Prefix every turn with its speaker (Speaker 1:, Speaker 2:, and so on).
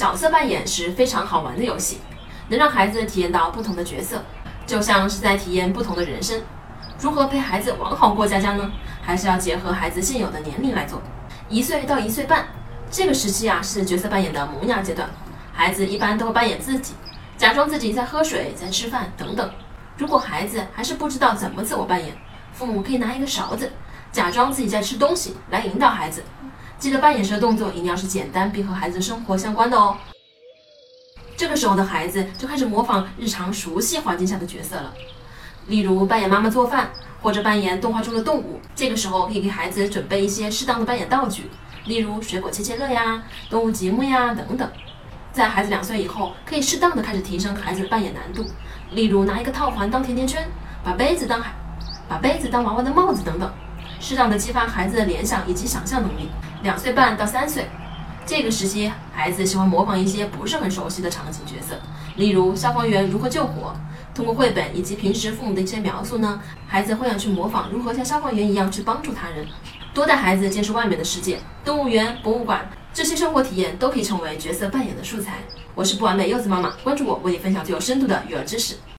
Speaker 1: 角色扮演是非常好玩的游戏，能让孩子体验到不同的角色，就像是在体验不同的人生。如何陪孩子玩好过家家呢？还是要结合孩子现有的年龄来做。一岁到一岁半这个时期啊，是角色扮演的萌芽阶段，孩子一般都会扮演自己，假装自己在喝水、在吃饭等等。如果孩子还是不知道怎么自我扮演，父母可以拿一个勺子，假装自己在吃东西，来引导孩子。记得扮演时的动作一定要是简单并和孩子生活相关的哦。这个时候的孩子就开始模仿日常熟悉环境下的角色了，例如扮演妈妈做饭，或者扮演动画中的动物。这个时候可以给孩子准备一些适当的扮演道具，例如水果切切乐呀、动物积木呀等等。在孩子两岁以后，可以适当的开始提升孩子的扮演难度，例如拿一个套环当甜甜圈，把杯子当海，把杯子当娃娃的帽子等等，适当的激发孩子的联想以及想象能力。两岁半到三岁。这个时期，孩子喜欢模仿一些不是很熟悉的场景角色，例如消防员如何救火。通过绘本以及平时父母的一些描述呢，孩子会想去模仿如何像消防员一样去帮助他人。多带孩子见识外面的世界，动物园、博物馆这些生活体验都可以成为角色扮演的素材。我是不完美柚子妈妈，关注我，为你分享最有深度的育儿知识。